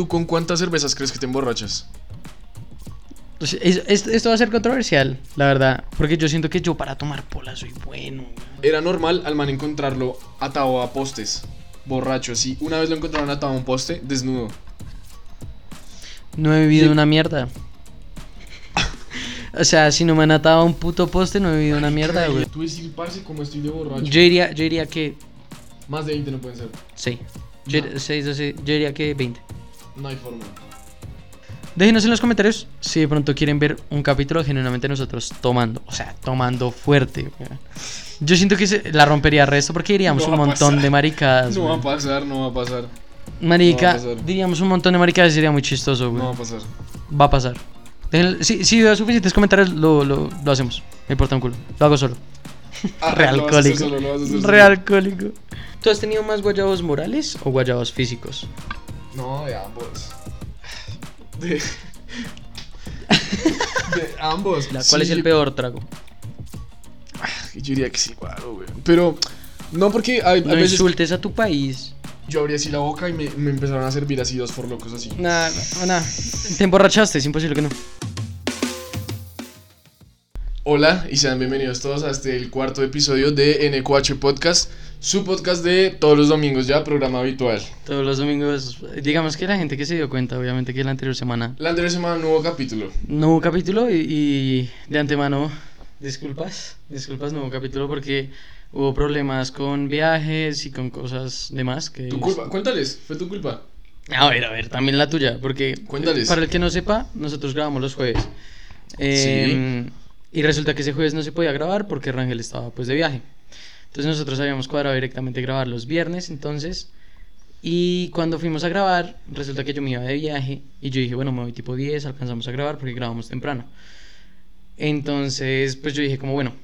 ¿tú con cuántas cervezas crees que te emborrachas? Pues, es- es- esto va a ser controversial, la verdad. Porque yo siento que yo para tomar pola soy bueno. Era normal al man encontrarlo atado a postes, borracho así. Una vez lo encontraron atado a un poste, desnudo. No he vivido Sí. una mierda. O sea, si no me han atado a un puto poste, no he vivido una mierda, güey. Tú decir, parce, como estoy de borracho. Yo diría, yo diría que Más de 20 no pueden ser. sí. Yo, No. seis, doce, yo diría que 20. No hay forma. Déjenos en los comentarios si de pronto quieren ver un capítulo genuinamente nosotros tomando. O sea, tomando fuerte. weón. Yo siento que se- la rompería resto porque diríamos No un montón de maricadas. No va a pasar, no va a pasar. Marica, no va a pasar. diríamos un montón de maricadas y sería muy chistoso, güey. No va a pasar. Va a pasar. Déjenle- si, si veo suficientes comentarios, lo, lo, lo hacemos. Me importa un culo. Lo hago solo. Ah, Real lo vas a hacer alcohólico. solo, lo vas a hacer solo. Real alcohólico. ¿Tú has tenido más guayabos morales o guayabos físicos? No, de ambos. De. De ambos. La- ¿Cuál Sí, es el peor trago? Yo diría que sí, claro, güey. Pero. No, porque hay, hay No veces insultes a tu país. yo abrí así la boca y me, me empezaron a servir así dos forlocos así. Nah, nah, nah. Te emborrachaste, es imposible que no. Hola y sean bienvenidos todos a este el cuarto episodio de NQH Podcast, su podcast de todos los domingos ya, programa habitual. Todos los domingos, digamos que la gente que se dio cuenta, obviamente que la anterior semana La anterior semana un nuevo capítulo. no hubo capítulo y, y de antemano, disculpas, disculpas, no hubo capítulo porque hubo problemas con viajes y con cosas demás que... Tu culpa, cuéntales, fue tu culpa. A ver, a ver, también la tuya, porque Cuéntales. para el que no sepa, nosotros grabamos los jueves. Eh, Y resulta que ese jueves no se podía grabar porque Rangel estaba pues de viaje. Entonces nosotros habíamos cuadrado directamente grabar los viernes, entonces. Y cuando fuimos a grabar, resulta que yo me iba de viaje y yo dije, bueno, me voy tipo 10, alcanzamos a grabar porque grabamos temprano. Entonces, pues yo dije como, bueno,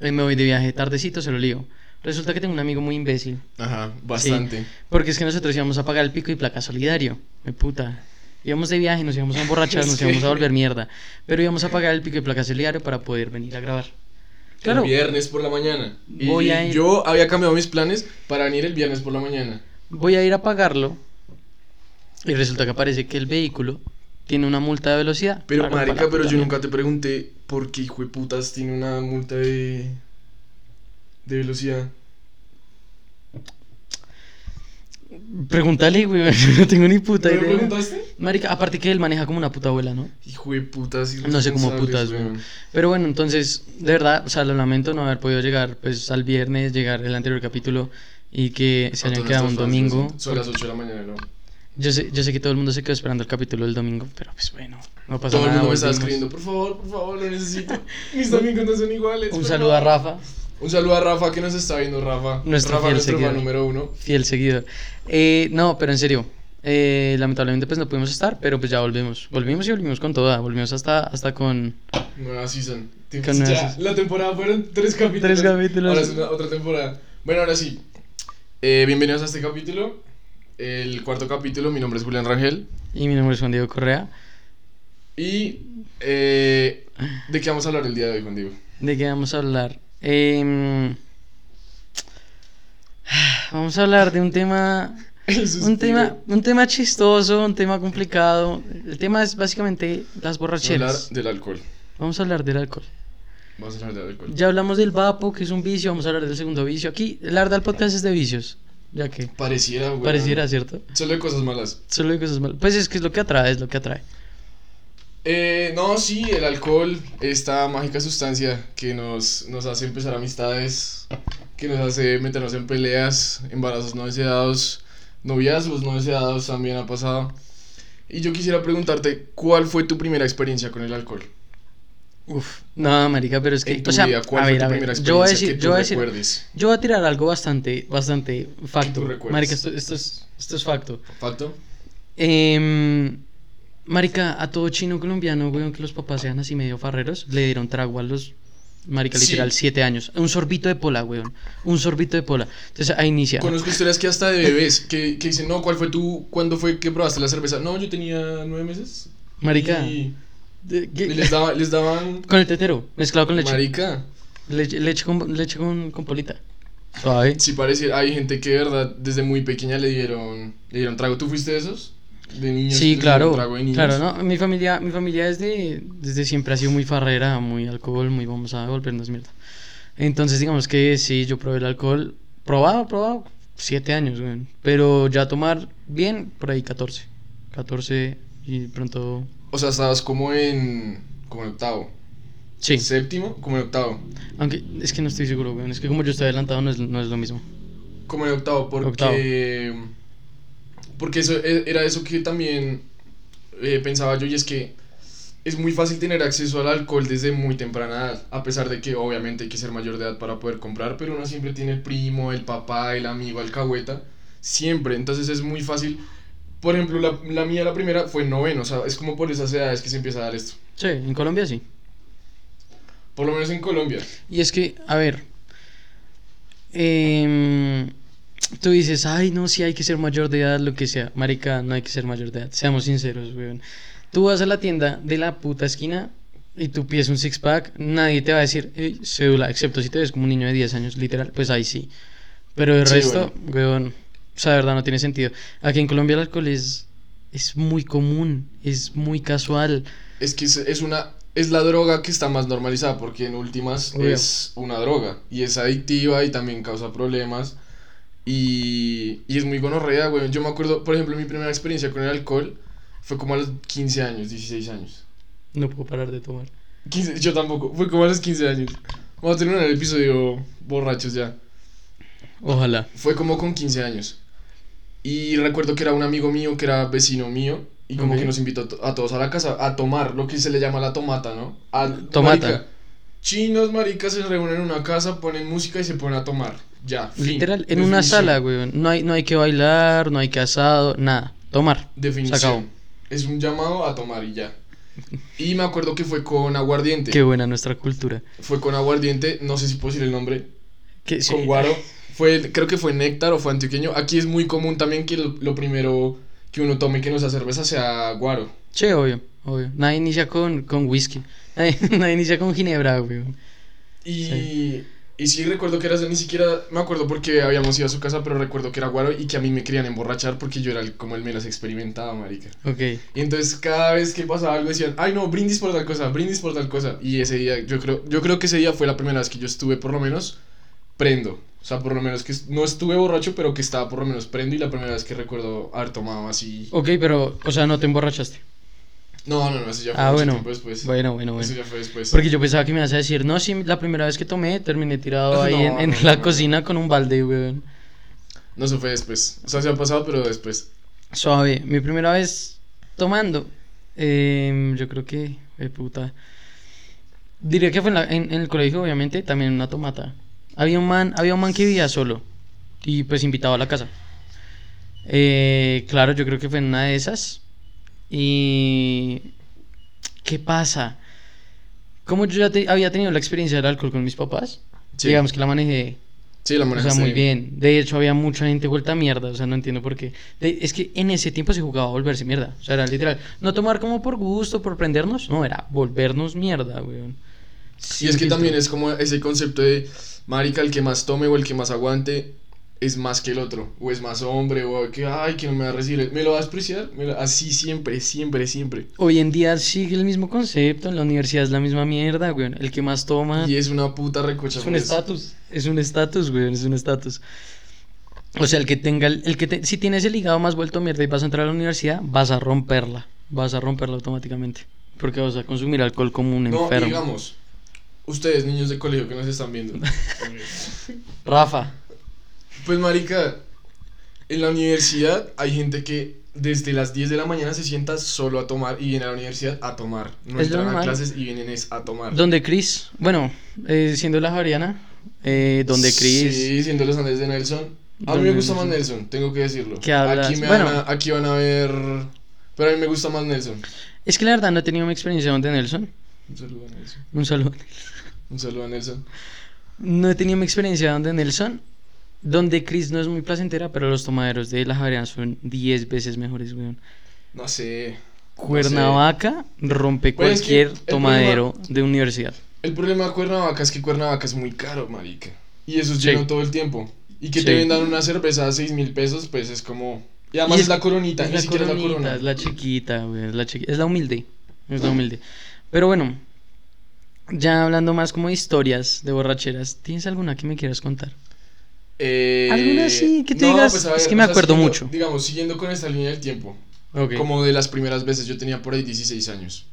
eh, me voy de viaje tardecito, se lo lío. Resulta que tengo un amigo muy imbécil. Ajá, bastante. Porque es que nosotros íbamos a pagar el pico y placa solidario. Me puta. Íbamos de viaje, nos íbamos a emborrachar, nos íbamos a volver mierda. Pero íbamos a pagar el pico y placa solidario para poder venir a grabar. Claro. El viernes por la mañana. Y Voy a ir- yo había cambiado mis planes para venir el viernes por la mañana. Voy a ir a pagarlo. Y resulta que aparece que el vehículo tiene una multa de velocidad. Pero Claro, marica, la pero puta yo mierda. nunca te pregunté por qué hijo de putas tiene una multa de de velocidad. Pregúntale, güey. Yo no tengo ni puta ¿No me idea. preguntaste? Marica, aparte que él maneja como una puta abuela, ¿no? Hijo de putas. No sé cómo putas, güey. Pero bueno, entonces, de verdad, o sea, lo lamento no haber podido llegar pues al viernes, llegar el anterior capítulo y que se A hayan quedado un domingo. Son las 8 de la mañana, ¿no? Yo sé, yo sé que todo el mundo se quedó esperando el capítulo del domingo, pero pues bueno, no pasa Todo el nada. mundo me volvimos. escribiendo, por favor, por favor, lo necesito. Mis domingos no son iguales. Un saludo a favor". Rafa, Un saludo a Rafa que nos está viendo, Rafa. Nuestro Rafa, fiel nuestro seguidor. número uno. fiel seguidor. Eh, no, pero en serio, eh, lamentablemente pues no pudimos estar, pero pues ya volvimos. Volvimos y volvimos con toda, volvimos hasta, hasta con... Nueva season. Tim- Con nueva ya, season. La temporada fueron tres capítulos. Tres capítulos. Ahora es una- otra temporada. Bueno, ahora sí. Eh, bienvenidos a este capítulo. El cuarto capítulo. Mi nombre es Julián Rangel. Y mi nombre es Juan Diego Correa. Y. eh, ¿De qué vamos a hablar el día de hoy, Juan Diego? ¿De qué vamos a hablar? Em, vamos a hablar de un tema Un tema, un tema chistoso, un tema complicado. El tema es básicamente las a hablar borracheras. del alcohol. Vamos a hablar del alcohol. Vamos a hablar del alcohol. Ya hablamos del vapo, que es un vicio. Vamos a hablar del segundo vicio. Aquí, el podcast es de vicios. Ya que Pareciera, güey. pareciera, ¿cierto? Solo de cosas malas. Solo hay cosas malas. Pues es que es lo que atrae, es lo que atrae. Eh, no, sí, el alcohol, esta mágica sustancia que nos, nos hace empezar amistades, que nos hace meternos en peleas, embarazos no deseados, noviazgos no deseados también ha pasado. Y yo quisiera preguntarte, ¿cuál fue tu primera experiencia con el alcohol? Uf, no, marica, pero es que. En tu o sea, vida, ¿cuál a fue ver, tu a ver, primera Yo voy a experiencia decir, que yo tú voy a decir, recuerdes? yo voy a tirar algo bastante, bastante facto. Marica, esto, esto es, esto es facto. ¿Facto? Em, marica, a todo chino colombiano, weón, que los papás sean así medio farreros, le dieron trago a los, marica, Sí. literal, siete años. Un sorbito de pola, weón. Un sorbito de pola. Entonces ahí inicia. Conozco historias que hasta de bebés, que, que dicen, no, ¿cuál fue tu, cuándo fue que probaste la cerveza? No, yo tenía nueve meses. Marica. Y, de- ¿qué? y les, daba- les daban... Con el tetero, mezclado con leche. Marica. Leche, leche con, leche con, con polita. Suave. Sí parece, hay gente que de verdad desde muy pequeña le dieron, le dieron trago. ¿Tú fuiste de esos? De niños. Sí, claro. de niños. Claro, ¿no? Mi familia, mi familia desde, desde siempre ha sido muy farrera, muy alcohol, muy vamos a volvernos mierda. Entonces, digamos que sí, yo probé el alcohol. Probado, probado, siete años, güey. Pero ya tomar bien, por ahí 14. 14 y pronto. O sea, estabas como en. como en octavo. Sí. Séptimo, como en octavo. Aunque es que no estoy seguro, güey. Es que como yo estoy adelantado, no es, no es lo mismo. Como en octavo, porque. Octavo. Porque eso e- era eso que también eh, pensaba yo, y es que es muy fácil tener acceso al alcohol desde muy temprana edad, a pesar de que obviamente hay que ser mayor de edad para poder comprar, pero uno siempre tiene el primo, el papá, el amigo, alcahueta, siempre, entonces es muy fácil. Por ejemplo, la, la mía, la primera, fue en noveno, o sea, es como por esas edades que se empieza a dar esto. Sí, en Colombia sí. Por lo menos en Colombia. Y es que, a ver, em, tú dices, ay, no, sí hay que ser mayor de edad, lo que sea. Marica, no hay que ser mayor de edad, seamos sinceros, weón. Tú vas a la tienda de la puta esquina y tú pides un six pack, nadie te va a decir, "Ey, cédula, excepto si te ves como un niño de 10 años, literal, pues ahí sí. Pero el Sí, resto, weón, o sea, de verdad no tiene sentido. Aquí en Colombia el alcohol es, es muy común, es muy casual. Es que es, es una es la droga que está más normalizada porque en últimas Obvio. es una droga y es adictiva y también causa problemas y, y es muy gonorrea, güey. Yo me acuerdo, por ejemplo, mi primera experiencia con el alcohol fue como a los 15 años, 16 años. No puedo parar de tomar. 15, yo tampoco, fue como a los 15 años. Vamos a terminar el episodio borrachos ya. Ojalá. Fue como con 15 años. Y recuerdo que era un amigo mío, que era vecino mío, y como que nos invitó a todos a la casa a tomar lo que se le llama la tomata, ¿no? A, Tomata. marica, chinos, maricas, se reúnen en una casa, ponen música y se ponen a tomar. Ya, fin. Literal, en una sala, güey. No hay, no hay que bailar, no hay que asado, nada. Tomar. Definición. Se acabó. Es un llamado a tomar y ya. Y me acuerdo que fue con aguardiente. Qué buena nuestra cultura. Fue con aguardiente, no sé si puedo decir el nombre. Que, sí. con guaro. Fue, creo que fue néctar o fue antioqueño. Aquí es muy común también que lo, lo primero que uno tome que no sea cerveza sea guaro. Sí, obvio, obvio. Nadie inicia con, con whisky. Nadie, nadie inicia con ginebra, güey. Y Sí. Y sí recuerdo que era, ni siquiera me acuerdo porque habíamos ido a su casa, pero recuerdo que era guaro y que a mí me querían emborrachar porque yo era el- como el menos experimentado, marica. Ok. Y entonces cada vez que pasaba algo decían, ay no, brindis por tal cosa, brindis por tal cosa. Y ese día, yo creo, yo creo que ese día fue la primera vez que yo estuve por lo menos prendo. O sea, por lo menos que no estuve borracho, pero que estaba por lo menos prendo y la primera vez que recuerdo haber tomado así. Ok, pero, o sea, no te emborrachaste. No, no, no, eso ya fue Ah, mucho bueno. tiempo después. Bueno, bueno, Eso bueno. ya fue después. Porque yo pensaba que me ibas a decir, no, sí, la primera vez que tomé terminé tirado ahí No, en, en no, la no, cocina con un balde, güey. No, eso fue después. O sea, se ha pasado, pero después. Suave, mi primera vez tomando, em, yo creo que, eh, puta, diría que fue en, la- en- en el colegio, obviamente, también una tomata. Había un man, había un man que vivía solo y pues invitaba a la casa. Eh, claro, yo creo que fue en una de esas. Y ¿qué pasa? Como yo ya te- había tenido la experiencia del alcohol con mis papás, Sí. digamos que la manejé Sí, la o sea, muy bien. De hecho, había mucha gente vuelta a mierda. O sea, no entiendo por qué. De- es que en ese tiempo se jugaba a volverse mierda. O sea, era literal. No tomar como por gusto, por prendernos. No, era volvernos mierda, weón. Y es que también es como ese concepto de, marica, el que más tome o el que más aguante es más que el otro. O es más hombre, o que, ay, que no me va a recibir. ¿Me lo va a despreciar? Así siempre, siempre, siempre. Hoy en día sigue el mismo concepto. En la universidad es la misma mierda, weón. El que más toma. Y es una puta recocha. Es un estatus. Es un estatus, weón. Es un estatus. O sea, el que tenga. El, el que te- si tienes el hígado más vuelto mierda y vas a entrar a la universidad, vas a romperla. Vas a romperla automáticamente. Porque vas a consumir alcohol como un No, enfermo. digamos, ustedes, niños de colegio que nos están viendo. Rafa. Pues marica, en la universidad hay gente que desde las 10 de la mañana se sienta solo a tomar y viene a la universidad a tomar. No Es entran a clases y vienen es a tomar. Donde Chris, bueno, eh, siendo la Javeriana, eh, donde Chris, Sí, siendo los Andes de Nelson. A mí me gusta más Nelson. Nelson, tengo que decirlo. ¿Qué? Aquí, me Bueno. van a, aquí van a ver... Pero a mí me gusta más Nelson. es que la verdad no he tenido mi experiencia donde Nelson, Un saludo a Nelson. un saludo, Un saludo a Nelson. no he tenido mi experiencia donde Nelson, donde Chris no es muy placentera, pero los tomaderos de la Javeriana son 10 veces mejores, weón. No sé. Cuernavaca rompe Pues es que cualquier tomadero de universidad. El problema de Cuernavaca es que Cuernavaca es muy caro, marica. Y eso es Sí. lleno todo el tiempo. Y que te vendan una cerveza a 6 mil pesos, pues es como... Y además Y es, la coronita, Es ni la siquiera es la coronita, corona. es la chiquita, güey, es la chiqui- es la humilde, es la humilde. Pero bueno, ya hablando más como de historias de borracheras, ¿tienes alguna que me quieras contar? Eh, Alguna sí, que tú digas, es que me acuerdo mucho. Digamos, siguiendo con esta línea del tiempo. Como de las primeras veces, yo tenía por ahí 16 años.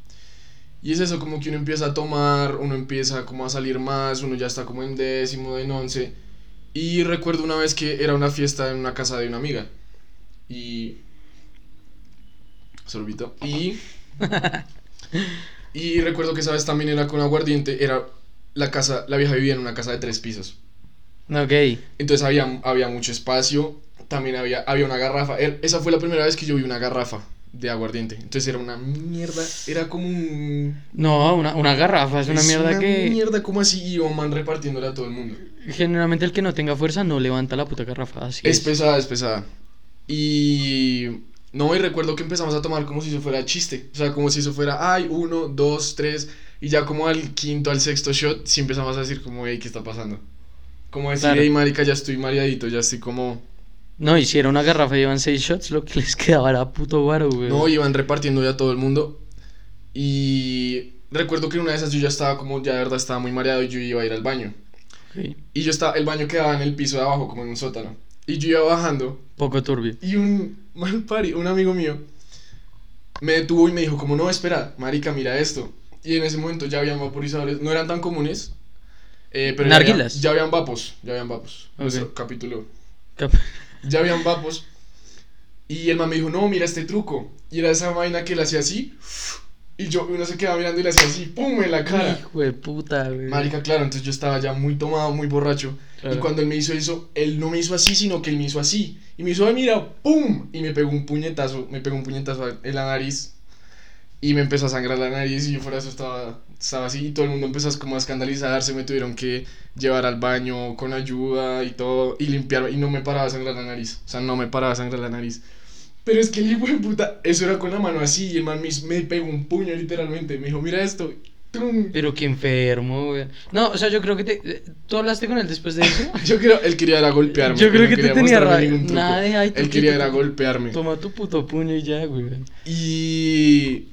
Y es eso, como que uno empieza a tomar, uno empieza como a salir más, uno ya está como en décimo, en once. Y recuerdo una vez que era una fiesta en una casa de una amiga. Y... Sorbito. Y... y recuerdo que esa vez también era con aguardiente, era la casa, la vieja vivía en una casa de tres pisos. Ok. Entonces había, había mucho espacio, también había, había una garrafa. Er- esa fue la primera vez que yo vi una garrafa de aguardiente. Entonces era una mierda, era como un... No, una, una garrafa, es una mierda que mierda como así y man repartiéndola a todo el mundo. generalmente el que no tenga fuerza no levanta la puta garrafa, así Es es. pesada, es pesada. Y... No, y recuerdo que empezamos a tomar como si eso fuera chiste. O sea, como si eso fuera, ay, uno, dos, tres. Y ya como al quinto, al sexto shot, sí empezamos a decir como, hey, ¿qué está pasando? Como decir, Claro. hey, marica, ya estoy mareadito, ya estoy como... No, era una garrafa y llevan seis shots, lo que les quedaba era puto guaro, güey. No, iban repartiendo ya a todo el mundo. Y recuerdo que en una de esas yo ya estaba como, ya de verdad estaba muy mareado y yo iba a ir al baño. Y yo estaba, el baño quedaba en el piso de abajo, como en un sótano. Y yo iba bajando Poco turbio. y un mal pari, un amigo mío, me detuvo y me dijo como, no, espera, marica, mira esto. Y en ese momento ya habían vaporizadores, no eran tan comunes. Eh, pero ya, ya habían vapos, ya habían vapos. Ok. Nuestro capítulo Cap- ya habían vapos. Y el man me dijo, no, mira este truco. Y era esa vaina que le hacía así. Y yo, uno se quedaba mirando y le hacía así, ¡pum! en la cara. Hijo de puta, güey. Marica, claro, entonces yo estaba ya muy tomado, muy borracho. Claro. Y cuando él me hizo eso, él no me hizo así, sino que él me hizo así. Y me hizo, "Ay, mira, ¡pum! Y me pegó un puñetazo, me pegó un puñetazo en la nariz. Y me empezó a sangrar la nariz y yo fuera de eso estaba, estaba así. Y todo el mundo empezó como a escandalizarse, me tuvieron que llevar al baño con ayuda y todo. Y limpiar, y no me paraba a sangrar la nariz. O sea, no me paraba a sangrar la nariz. Pero es que el hijo de puta, eso era con la mano así. Y el man me, me pegó un puño literalmente. Me dijo, mira esto. Pero qué enfermo, güey. No, o sea, yo creo que te... ¿Tú hablaste con él después de eso? Yo creo, él quería era golpearme. Yo creo no que te quería tenía rabia. Nada de, "Ay, tú Él quería qué- era golpearme. Toma tu puto puño y ya, güey. Y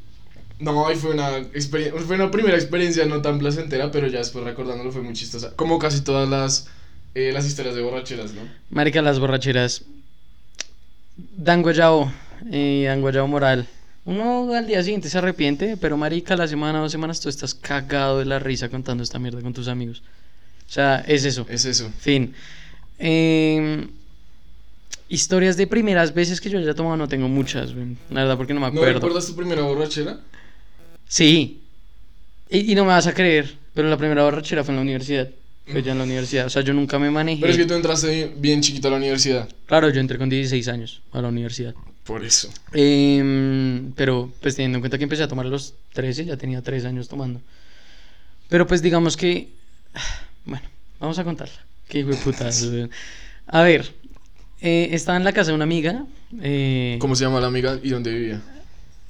no, y fue una experiencia, fue una primera experiencia no tan placentera, pero ya después recordándolo fue muy chistosa. Como casi todas las eh, las historias de borracheras, ¿no? Marica, las borracheras dan guayabo y dan guayabo moral. Uno al día siguiente se arrepiente, pero marica, la semana dos semanas tú estás cagado de la risa contando esta mierda con tus amigos. O sea, es eso. Es eso. Fin. Em, historias de primeras veces que yo haya tomado no tengo muchas. La verdad, porque no me ¿No acuerdo. recuerdas tu primera borrachera? Sí. Y, y no me vas a creer, pero la primera borrachera fue en la universidad. Fue ya en la universidad. O sea, yo nunca me manejé. Pero es que tú entraste bien, chiquito a la universidad. Claro, yo entré con 16 años a la universidad. Por eso. Em, pero pues teniendo en cuenta que empecé a tomar a los 13, ya tenía 3 años tomando. Pero pues digamos que... Bueno, vamos a contarla. Qué hijo de puta. A ver, eh, estaba en la casa de una amiga. eh, ¿Cómo se llama la amiga y dónde vivía?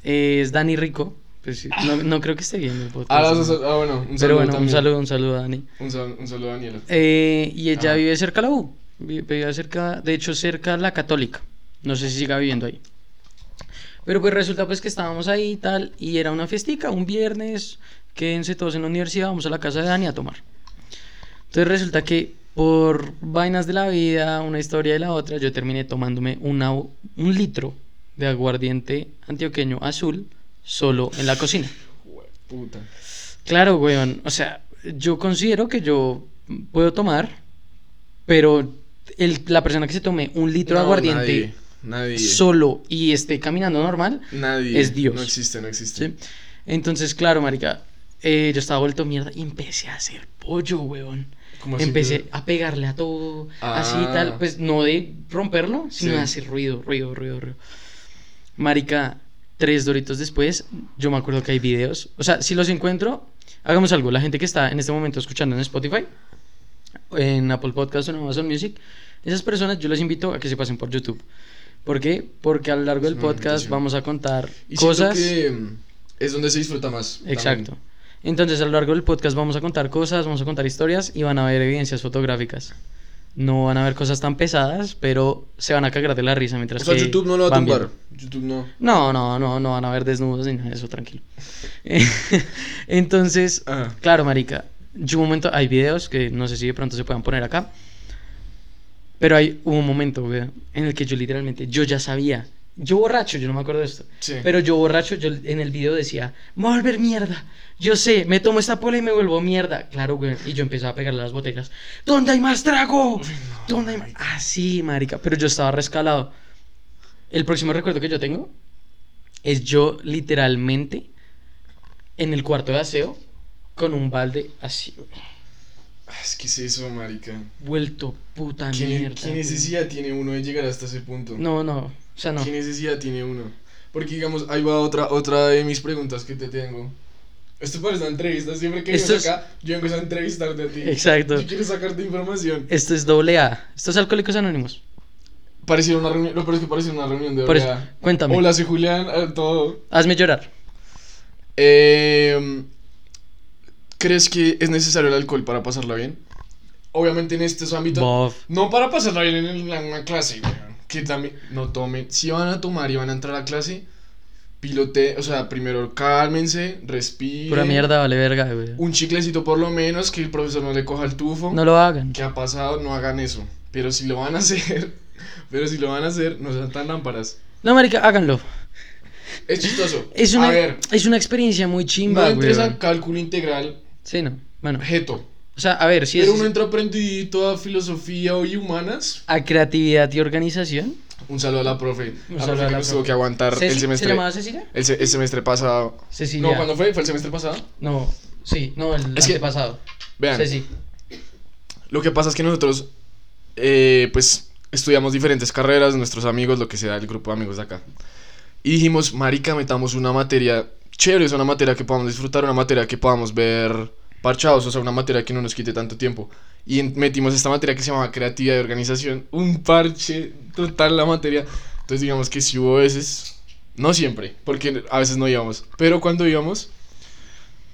es Dani Rico. Pues, sí, no, no creo que esté viendo el podcast. Ah, ¿no? ah, bueno, un saludo Pero bueno, un también. saludo, un saludo a Dani. Un, sal- un saludo a Daniela. Eh, y ella Ah. vive cerca de la U. Vi- Vive cerca, de hecho, cerca de la Católica. No sé si siga viviendo ahí. Pero pues resulta pues que estábamos ahí y tal. Y era una fiestica, un viernes. Quédense todos en la universidad, vamos a la casa de Dani a tomar. Entonces resulta que por vainas de la vida, una historia de la otra, yo terminé tomándome una, un litro de aguardiente antioqueño azul solo en la cocina. Puta. Claro, weón. O sea, yo considero que yo puedo tomar, pero el- la persona que se tome un litro de aguardiente Nadie. nadie. solo y esté caminando normal, Nadie. es Dios. No existe, no existe. ¿sí? Entonces, claro, marica, eh, yo estaba vuelto mierda y empecé a hacer pollo, weón. ¿Cómo así, Empecé pero? a pegarle a todo, así y Ah. tal, pues no de romperlo, sino Sí. de hacer ruido, ruido, ruido, ruido. Marica, tres doritos después, yo me acuerdo que hay videos. O sea, si los encuentro, hagamos algo. La gente que está en este momento escuchando en Spotify, en Apple Podcast o en Amazon Music, esas personas yo les invito a que se pasen por YouTube. ¿Por qué? Porque a lo largo del Es podcast invitación. vamos a contar Y cosas. que mm, es donde se disfruta más. también. Exacto. Entonces, a lo largo del podcast vamos a contar cosas, vamos a contar historias y van a ver evidencias fotográficas. No van a ver cosas tan pesadas, pero se van a cagar de la risa mientras O sea, que YouTube no lo va a tumbar. YouTube no. No, no, no, no van a ver desnudos ni nada de eso, tranquilo. Entonces, Ajá. claro, marica, yo un momento, hay videos que no sé si de pronto se puedan poner acá, pero hay hubo un momento, en el que yo literalmente, yo ya sabía, yo borracho, yo no me acuerdo de esto, Sí. pero yo borracho, yo en el video decía, me voy a volver mierda, yo sé, me tomo esta pola y me vuelvo mierda, claro, güey, y yo empezaba a pegarle a las botellas, ¿dónde hay más trago? ¿Dónde hay más? Así, marica, pero yo estaba rescalado. El próximo recuerdo que yo tengo es yo literalmente en el cuarto de aseo con un balde así, Ah, Es que es eso, marica. vuelto puta ¿Qué, mierda. qué necesidad tiene uno de llegar hasta ese punto? No, no, sea, no. ¿Qué necesidad tiene uno? Porque, digamos, ahí va otra, otra de mis preguntas que te tengo. Esto parece una entrevista. Siempre que Esto vienes es- acá, yo vengo a entrevistarte a ti. Exacto. Yo quiero sacarte información. Esto es doble A. Esto es Alcohólicos Anónimos. Parecía una reunión. No, pero es que parecía una reunión de eso, verdad. cuéntame. Hola, soy Julián. eh, todo. Hazme llorar. Eh, ¿Crees que es necesario el alcohol para pasarla bien? Obviamente en estos ámbitos. Bof. No para pasarla bien en la- clase, weón. Que también no tomen. Si van a tomar y van a entrar a clase, pilote. O sea, primero cálmense, respiren. Pura mierda, vale verga, güey. Un chiclecito por lo menos, que el profesor no le coja el tufo. No lo hagan. ¿Qué ha pasado? No hagan eso. Pero si lo van a hacer, pero si lo van a hacer, no sean tan lámparas. No, marica, háganlo. Es chistoso. Es A una, ver, es una experiencia muy no chimba, entres güey. a cálculo integral, Sí, no. Bueno, objeto. Sea, a ver, si pero es uno entra a filosofía y humanas. a creatividad y organización. Un saludo a la profe. Un la saludo profe a que la nos profe. tuvo que aguantar Ceci- el semestre. ¿Se llamaba Cecilia? El, se- el semestre pasado. Cecilia. No, ¿cuándo fue? ¿Fue el semestre pasado? No, sí, no, el Es que- antepasado. Vean, Ceci. lo que pasa es que nosotros, eh, pues, estudiamos diferentes carreras, nuestros amigos, lo que sea, el grupo de amigos de acá. Y dijimos, marica, metamos una materia chévere, es una materia que podamos disfrutar, una materia que podamos ver parchados, o sea, una materia que no nos quite tanto tiempo. Y metimos esta materia que se llama creatividad y organización, un parche total la materia. Entonces digamos que si hubo veces, no siempre, porque a veces no íbamos, pero cuando íbamos,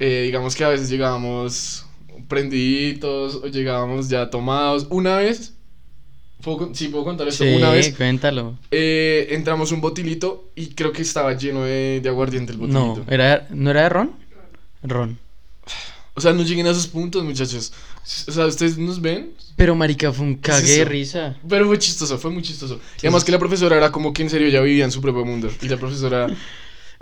eh, digamos que a veces llegábamos prendiditos o llegábamos ya tomados. Una vez, ¿puedo, sí, puedo contar esto, Sí, una vez cuéntalo. eh, entramos un botilito y creo que estaba lleno de, de aguardiente el botilito. No, ¿era, ¿no era de ron? Ron. O sea, no lleguen a esos puntos, muchachos. O sea, ustedes nos ven, Pero marica, fue un cague de risa. pero fue chistoso, fue muy chistoso. Y además que la profesora era como que en serio ya vivía en su propio mundo. Y la profesora...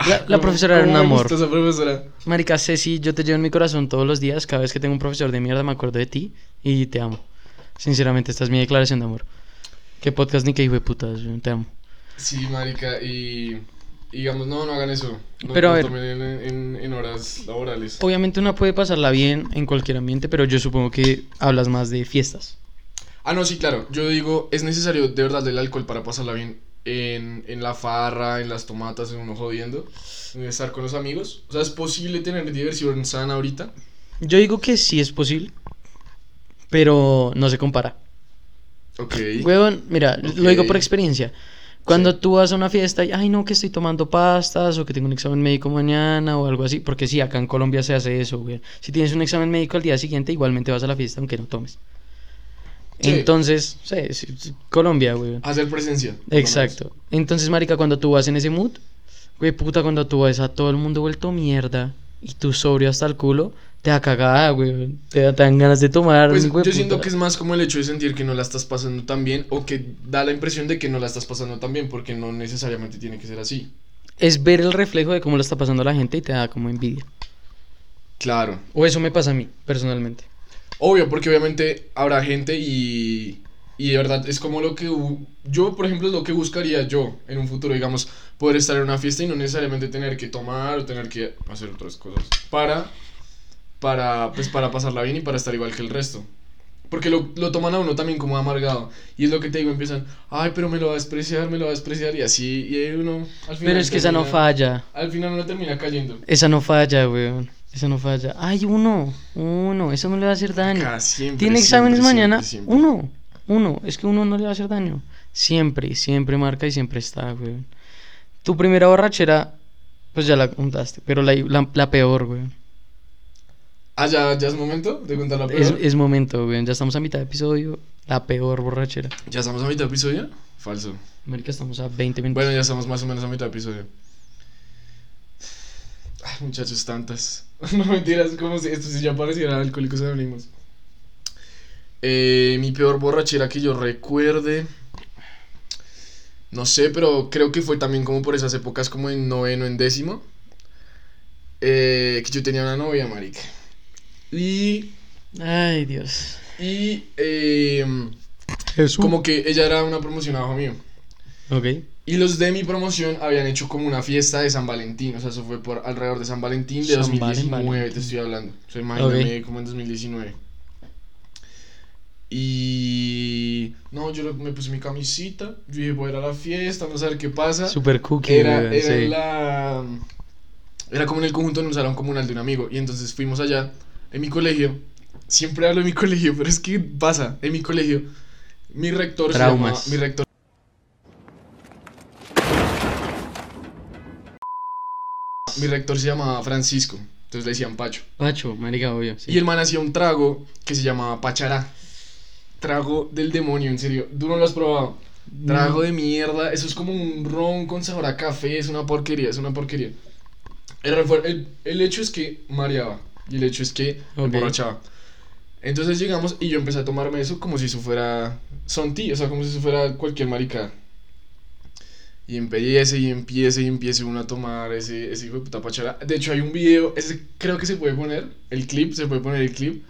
La, la ¿Cómo- profesora era un amor. esa profesora? Marica, Ceci, yo te llevo en mi corazón todos los días. Cada vez que tengo un profesor de mierda me acuerdo de ti y te amo. Sinceramente, esta es mi declaración de amor. Qué podcast ni qué hijo de putas, te amo. Sí, marica, y... y digamos, no, no hagan eso. No, Pero a ver. tomen en, en- en horas laborales. Obviamente uno puede pasarla bien en cualquier ambiente, pero yo supongo que hablas más de fiestas. Ah, no, sí, claro. Yo digo, es necesario de verdad el alcohol para pasarla bien en, en la farra, en las tomatas, en uno jodiendo, en estar con los amigos. O sea, es posible tener diversión sana ahorita. Yo digo que sí es posible, pero no se compara. Ok. Huevón, mira, lo digo por experiencia. Cuando Sí. tú vas a una fiesta y, ay, no, que estoy tomando pastas o que tengo un examen médico mañana o algo así, porque sí, acá en Colombia se hace eso, güey. Si tienes un examen médico al día siguiente, igualmente vas a la fiesta aunque no tomes. Sí. Entonces, sí, Colombia, güey. Hacer presencia. Exacto. Entonces, marica, cuando tú vas en ese mood, güey, puta, cuando tú ves a todo el mundo vuelto mierda y tú sobrio hasta el culo, te da cagada, güey. Te, da- te dan ganas de tomar. Pues güey, yo siento puta. que es más como el hecho de sentir que no la estás pasando tan bien o que da la impresión de que no la estás pasando tan bien porque no necesariamente tiene que ser así. Es ver el reflejo de cómo lo está pasando la gente y te da como envidia. Claro. O eso me pasa a mí, personalmente. Obvio, porque obviamente habrá gente y, y de verdad es como lo que yo, por ejemplo, es lo que buscaría yo en un futuro, digamos, poder estar en una fiesta y no necesariamente tener que tomar o tener que hacer otras cosas para, para, pues, para pasarla bien y para estar igual que el resto. Porque lo, lo toman a uno también como amargado. Y es lo que te digo, empiezan, ay, pero me lo va a despreciar, me lo va a despreciar y así, y ahí uno al final Pero es que esa no termina- falla. Al final uno termina cayendo. Esa no falla, weón. Esa no falla. Ay, uno. Uno. Eso no le va a hacer daño. Acá, siempre, Tiene exámenes siempre, mañana. siempre. Uno. Uno. Es que uno no le va a hacer daño. Siempre, siempre marca y siempre está, weón. Tu primera borrachera, pues ya la contaste. Pero la, la, la peor, weón. Ah, ya, ya es momento de contar la Es, peor. es momento, güey. Ya estamos a mitad de episodio. La peor borrachera. ¿Ya estamos a mitad de episodio? Falso. Marica, estamos a 20 minutos. Bueno, ya estamos más o menos a mitad de episodio. Ay, muchachos, tantas. no mentiras, como si esto si ya pareciera alcohólicos anónimos. Eh, mi peor borrachera que yo recuerde. No sé, pero creo que fue también como por esas épocas, como en noveno, en décimo. Eh, que yo tenía una novia, marica. Y. Ay, Dios. Y. eh, Jesús. como que ella era una promoción abajo mío. Ok. Y los de mi promoción habían hecho como una fiesta de San Valentín. O sea, eso fue por alrededor de San Valentín de San 2019, Valentín. te estoy hablando. O sea, imagíname Ok. como en 2019. Y. No, yo me puse mi camisita. Yo dije, voy a ir a la fiesta, vamos a ver qué pasa. Super cookie, Era, era sí. la. Era como en el conjunto en un salón comunal de un amigo. Y entonces fuimos allá, en mi colegio. Siempre hablo de mi colegio, pero es que pasa, en mi colegio. Mi rector se Traumas. llama- Mi rector. Mi rector se llamaba Francisco. Entonces le decían Pacho. Pacho, marica, obvio. sí. Y el man hacía un trago que se llamaba Pachará. Trago del demonio, en serio. ¿Tú no lo has probado? Trago de mierda. Eso es como un ron con sabor a café. Es una porquería, es una porquería. El, el hecho es que mareaba. Y el hecho es que me Ok. emborrachaba. Entonces llegamos y yo empecé a tomarme eso como si eso fuera Sonti, o sea, como si eso fuera cualquier maricada. Y empiece y empiece y empiece uno a tomar ese, ese hijo de puta pachara. De hecho, hay un video, ese creo que se puede poner, el clip, se puede poner el clip.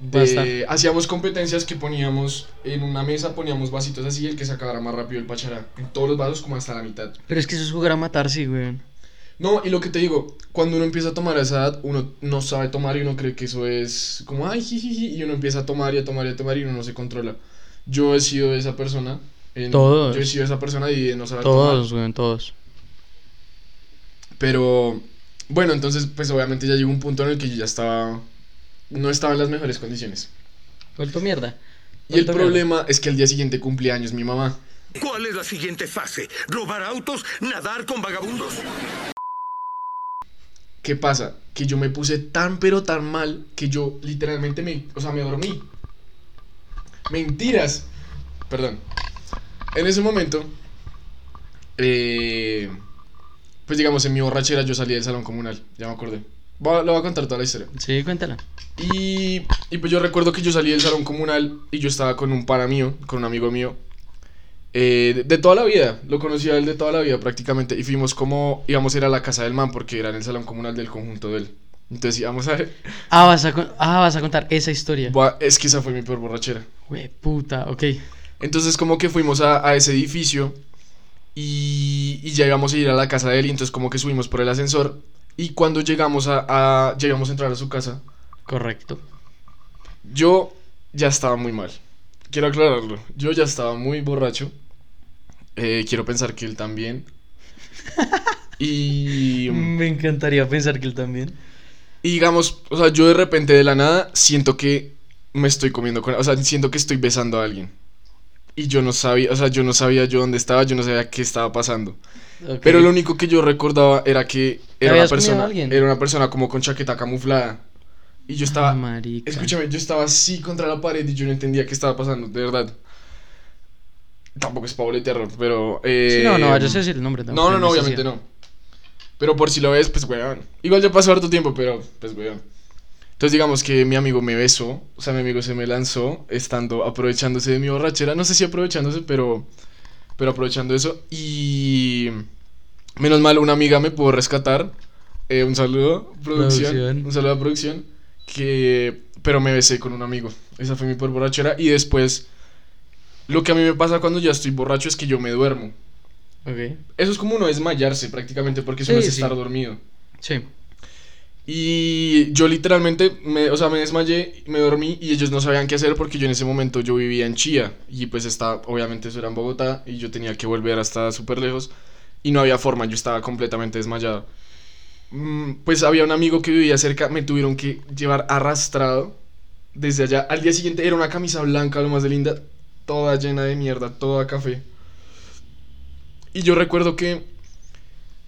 Basta. De, hacíamos competencias que poníamos en una mesa, poníamos vasitos así, el que se acabara más rápido el pachara. En todos los vasos, como hasta la mitad. Pero es que eso es jugar a matar, sí, güey. No, y lo que te digo, cuando uno empieza a tomar a esa edad, uno no sabe tomar y uno cree que eso es como, ay, jijiji, y uno empieza a tomar y a tomar y a tomar y uno no se controla. Yo he sido esa persona. en- Todos. Yo he sido esa persona y no saber Todos, tomar. güey, todos. Pero, bueno, entonces, pues obviamente ya llegó un punto en el que yo ya estaba, no estaba en las mejores condiciones. Vuelto mierda. Y el problema es que al día siguiente cumplía años mi mamá. ¿Cuál es la siguiente fase? ¿Robar autos? ¿Nadar con vagabundos? ¿Qué pasa? Que yo me puse tan pero tan mal que yo literalmente me, o sea, me dormí. Mentiras. Perdón. En ese momento, eh, pues digamos, en mi borrachera yo salí del salón comunal, ya me acordé. Voy a- le voy a contar toda la historia. Sí, cuéntala. Y, y pues yo recuerdo que yo salí del salón comunal y yo estaba con un pana mío, con un amigo mío, eh, de, de toda la vida, lo conocía a él de toda la vida prácticamente, y fuimos como, íbamos a ir a la casa del man porque era en el salón comunal del conjunto de él. Entonces íbamos a ver, Ah, vas a, con- ah, vas a contar esa historia. Buah, es que esa fue mi peor borrachera. Güey, puta, ok. Entonces como que fuimos a, a ese edificio y, y ya íbamos a ir a la casa de él y entonces como que subimos por el ascensor y cuando llegamos a, íbamos a entrar a su casa, Correcto. Yo ya estaba muy mal. Quiero aclararlo. Yo ya estaba muy borracho. Eh, quiero pensar que él también. Y, Me encantaría pensar que él también. y digamos, o sea, yo de repente de la nada siento que me estoy comiendo con... O sea, siento que estoy besando a alguien. Y yo no sabía, o sea, yo no sabía yo dónde estaba, yo no sabía qué estaba pasando. Ok. Pero lo único que yo recordaba era que era una persona, alguien? era una persona como con chaqueta camuflada. Y yo estaba, Ah, marica. Escúchame, yo estaba así contra la pared y yo no entendía qué estaba pasando, de verdad. Tampoco es para boletearlo, pero. Eh, Sí, no, no vayas a decir el nombre No, tampoco, no, no, hay obviamente no. Pero por si lo ves, pues weón. Igual ya pasó harto tiempo, pero pues weón. Entonces digamos que mi amigo me besó, o sea, mi amigo se me lanzó, estando, aprovechándose de mi borrachera. No sé si aprovechándose, pero. Pero aprovechando eso. Y. Menos mal, una amiga me pudo rescatar. Eh, un saludo, producción. Producción. Un saludo a producción. Que. Pero me besé con un amigo. Esa fue mi peor borrachera. Y después. Lo que a mí me pasa cuando ya estoy borracho es que yo me duermo. Eso es como uno desmayarse prácticamente, porque eso Sí, no es sí. estar dormido. Sí. Y yo literalmente, me, o sea, me desmayé, me dormí y ellos no sabían qué hacer porque yo en ese momento yo vivía en Chía y pues estaba, obviamente eso era en Bogotá y yo tenía que volver hasta súper lejos y no había forma, yo estaba completamente desmayado. Mm, Pues había un amigo que vivía cerca, me tuvieron que llevar arrastrado desde allá. Al día siguiente era una camisa blanca, lo más de linda, toda llena de mierda, toda café. Y yo recuerdo que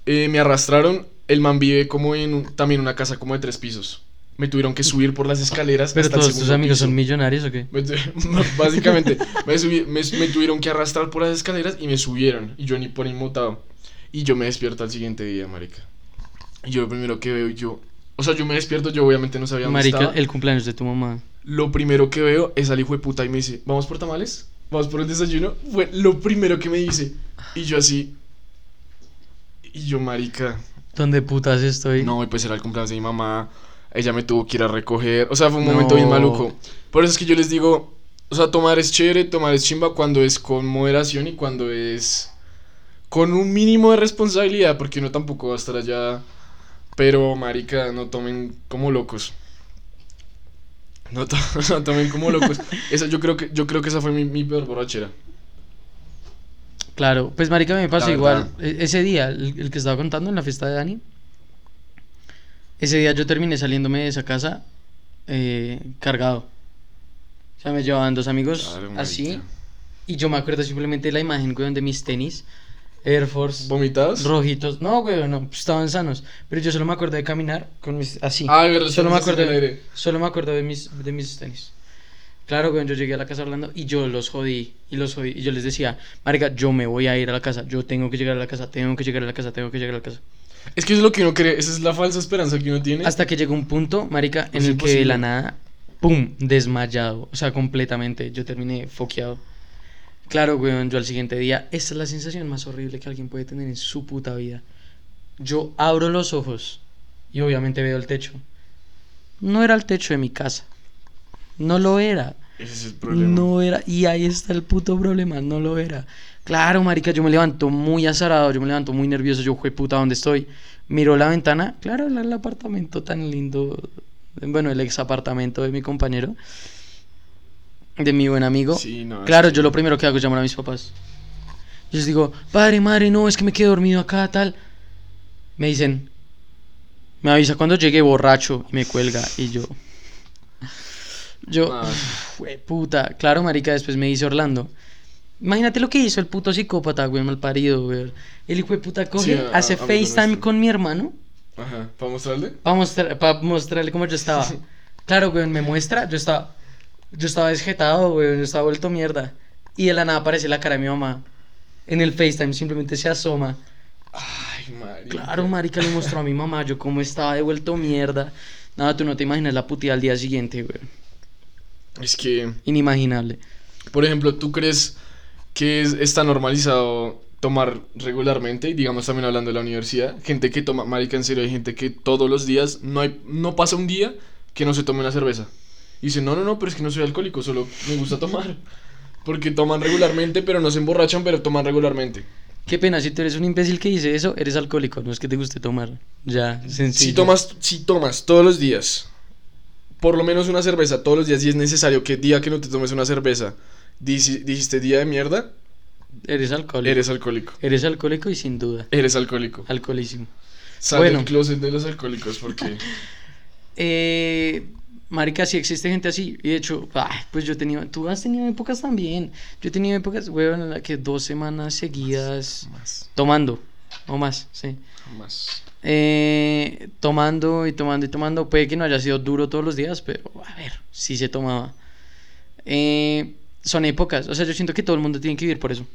eh, me arrastraron. El man vive como en un- también una casa como de tres pisos. me tuvieron que subir por las escaleras. Pero hasta todos tus amigos piso. son millonarios o qué? Me tu- Básicamente, me, subí- me, me tuvieron que arrastrar por las escaleras y me subieron. Y yo ni por inmutado. Y yo me despierto al siguiente día, marica. Y yo lo primero que veo, yo... O sea, yo me despierto, yo obviamente no sabía dónde Marica, el cumpleaños de tu mamá. Lo primero que veo es al hijo de puta y me dice, ¿vamos por tamales? ¿Vamos por el desayuno? Fue lo primero que me dice. Y yo así... Y yo, marica... ¿Dónde putas estoy? No, y pues era el cumpleaños de mi mamá. Ella me tuvo que ir a recoger. O sea, fue un momento bien maluco. Por eso es que yo les digo, o sea, tomar es chévere, tomar es chimba cuando es con moderación y cuando es con un mínimo de responsabilidad, porque uno tampoco va a estar allá. Pero, marica, no tomen como locos. No, no tomen como locos. Esa, yo creo que yo creo que esa fue mi, mi peor borrachera. Claro, pues marica me pasó igual. E- Ese día, el, el que estaba contando en la fiesta de Dani, ese día yo terminé saliéndome de esa casa eh, cargado. O sea, me llevaban dos amigos Claro, así. Y yo me acuerdo simplemente de la imagen, weón, de mis tenis. Air Force. ¿Vomitados? Rojitos. No, weón, no, pues, estaban sanos. Pero yo solo me acuerdo de caminar con mis. Así. Ah, de verdad, solo me acuerdo en de, aire. Solo me acuerdo de mis, de mis tenis. Claro, weón, yo llegué a la casa Orlando y yo los jodí. Y los jodí. Y yo les decía, Marica, yo me voy a ir a la casa. Yo tengo que llegar a la casa. Tengo que llegar a la casa. Tengo que llegar a la casa. Es que eso es lo que uno cree, esa es la falsa esperanza que uno tiene. Hasta que llegó un punto, Marica, en Es el que de la imposible. nada, ¡pum! Desmayado. O sea, completamente. Yo terminé foqueado. Claro, weón, yo al siguiente día, esta es la sensación más horrible que alguien puede tener en su puta vida. Yo abro los ojos y obviamente veo el techo. No era el techo de mi casa. No lo era. Ese es el problema. No era. Y ahí está el puto problema. No lo era. Claro, marica, yo me levanto muy azarado. Yo me levanto muy nervioso. Yo, jue puta, ¿dónde estoy? Miro la ventana. Claro, el apartamento tan lindo. Bueno, el ex apartamento de mi compañero. De mi buen amigo. Sí, no, claro, yo lo primero que hago es llamar a mis papás. Yo les digo, padre, madre, no, es que me quedé dormido acá, tal. Me dicen, me avisa cuando llegue borracho y me cuelga. Y yo, yo, fue puta. Claro, marica, después me dice Orlando. Imagínate lo que hizo el puto psicópata, güey, mal parido, güey. El hijo de puta coge, Sí, a- hace FaceTime con mi hermano Ajá, ¿para mostrarle? para mostrar, pa mostrarle cómo yo estaba. Claro, güey, me muestra, yo estaba, yo estaba desjetado, güey, yo estaba vuelto mierda. Y de la nada aparece la cara de mi mamá. En el FaceTime simplemente se asoma. Ay, marica. Claro, marica, le mostró a mi mamá yo cómo estaba devuelto mierda. Nada, tú no te imaginas la putida al día siguiente, güey. Es que, Inimaginable. por ejemplo, ¿tú crees que es, está normalizado tomar regularmente? Y digamos también hablando de la universidad. Gente que toma, marica, en serio, hay gente que todos los días, no, hay, no pasa un día que no se tome una cerveza. Y dicen, no, no, no, pero es que no soy alcohólico, solo me gusta tomar. Porque toman regularmente, pero no se emborrachan, pero toman regularmente. Qué pena, si tú eres un imbécil que dice eso, eres alcohólico, no es que te guste tomar. Ya, sencillo. Si tomas, si tomas todos los días, por lo menos una cerveza todos los días, y es necesario que día que no te tomes una cerveza, dijiste día de mierda, Eres alcohólico. eres alcohólico. Eres alcohólico y sin duda. Eres alcohólico. Alcoholísimo. Sal Bueno. del closet de los alcohólicos porque Eh, marica, sí existe gente así. Y de hecho, ay, pues yo he tenido. Tú has tenido épocas también. Yo he tenido épocas, weón, en las que dos semanas seguidas más, tomando. O más, sí. más. Eh, tomando y tomando y tomando. Puede que no haya sido duro todos los días, pero a ver, sí se tomaba. Eh, son épocas. O sea, yo siento que todo el mundo tiene que vivir por eso.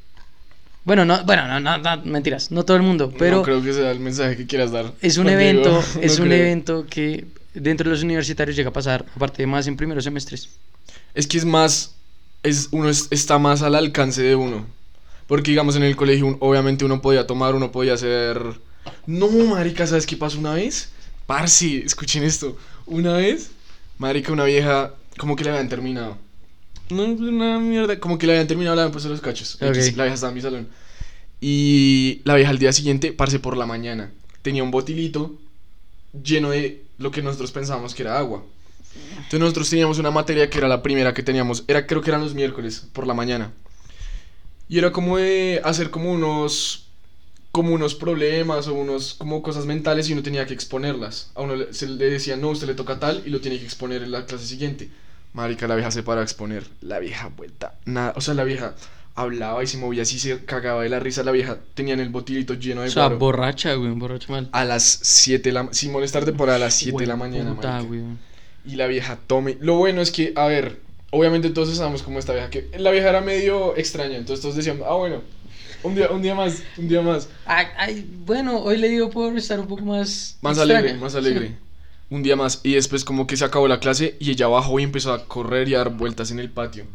Bueno, no, bueno, no, no, no, mentiras. No todo el mundo, pero. no creo que sea el mensaje que quieras dar. Es un evento, es un creo. evento que dentro de los universitarios llega a pasar, aparte de más en primeros semestres. Es que es más, es, uno es- está más al alcance de uno. Porque digamos en el colegio un- obviamente uno podía tomar, uno podía hacer... No, marica, ¿sabes qué pasó una vez? Parsi, escuchen esto. Una vez, marica, una vieja, como que le habían terminado. No, una mierda, como que le habían terminado, le habían puesto los cachos. La vieja estaba en mi salón. Y la vieja al día siguiente, parce por la mañana, tenía un botilito lleno de lo que nosotros pensábamos que era agua. Entonces nosotros teníamos una materia que era la primera que teníamos, era creo que eran los miércoles por la mañana. Y era como hacer como unos como unos problemas o unos como cosas mentales y uno tenía que exponerlas. A uno le, se le decía, "No, usted le toca tal" y lo tiene que exponer en la clase siguiente. Marica, la vieja se para a exponer. La vieja vuelta, nada, o sea, la vieja hablaba y se movía así, se cagaba de la risa. La vieja tenía en el botilito lleno de O sea, guaro. borracha, güey, borracha mal. A las 7 de la sin molestarte por a las 7 de la mañana, Puta, marica. güey. Y la vieja tome. Lo bueno es que, a ver, obviamente todos sabemos cómo esta vieja. Que la vieja era medio extraña. Entonces todos decían, ah, bueno, un día, un día más, un día más. Ay, ay, bueno, hoy le digo por estar un poco más. Más extraña. alegre, más alegre. Un día más. Y después como que se acabó la clase y ella bajó y empezó a correr y a dar vueltas en el patio.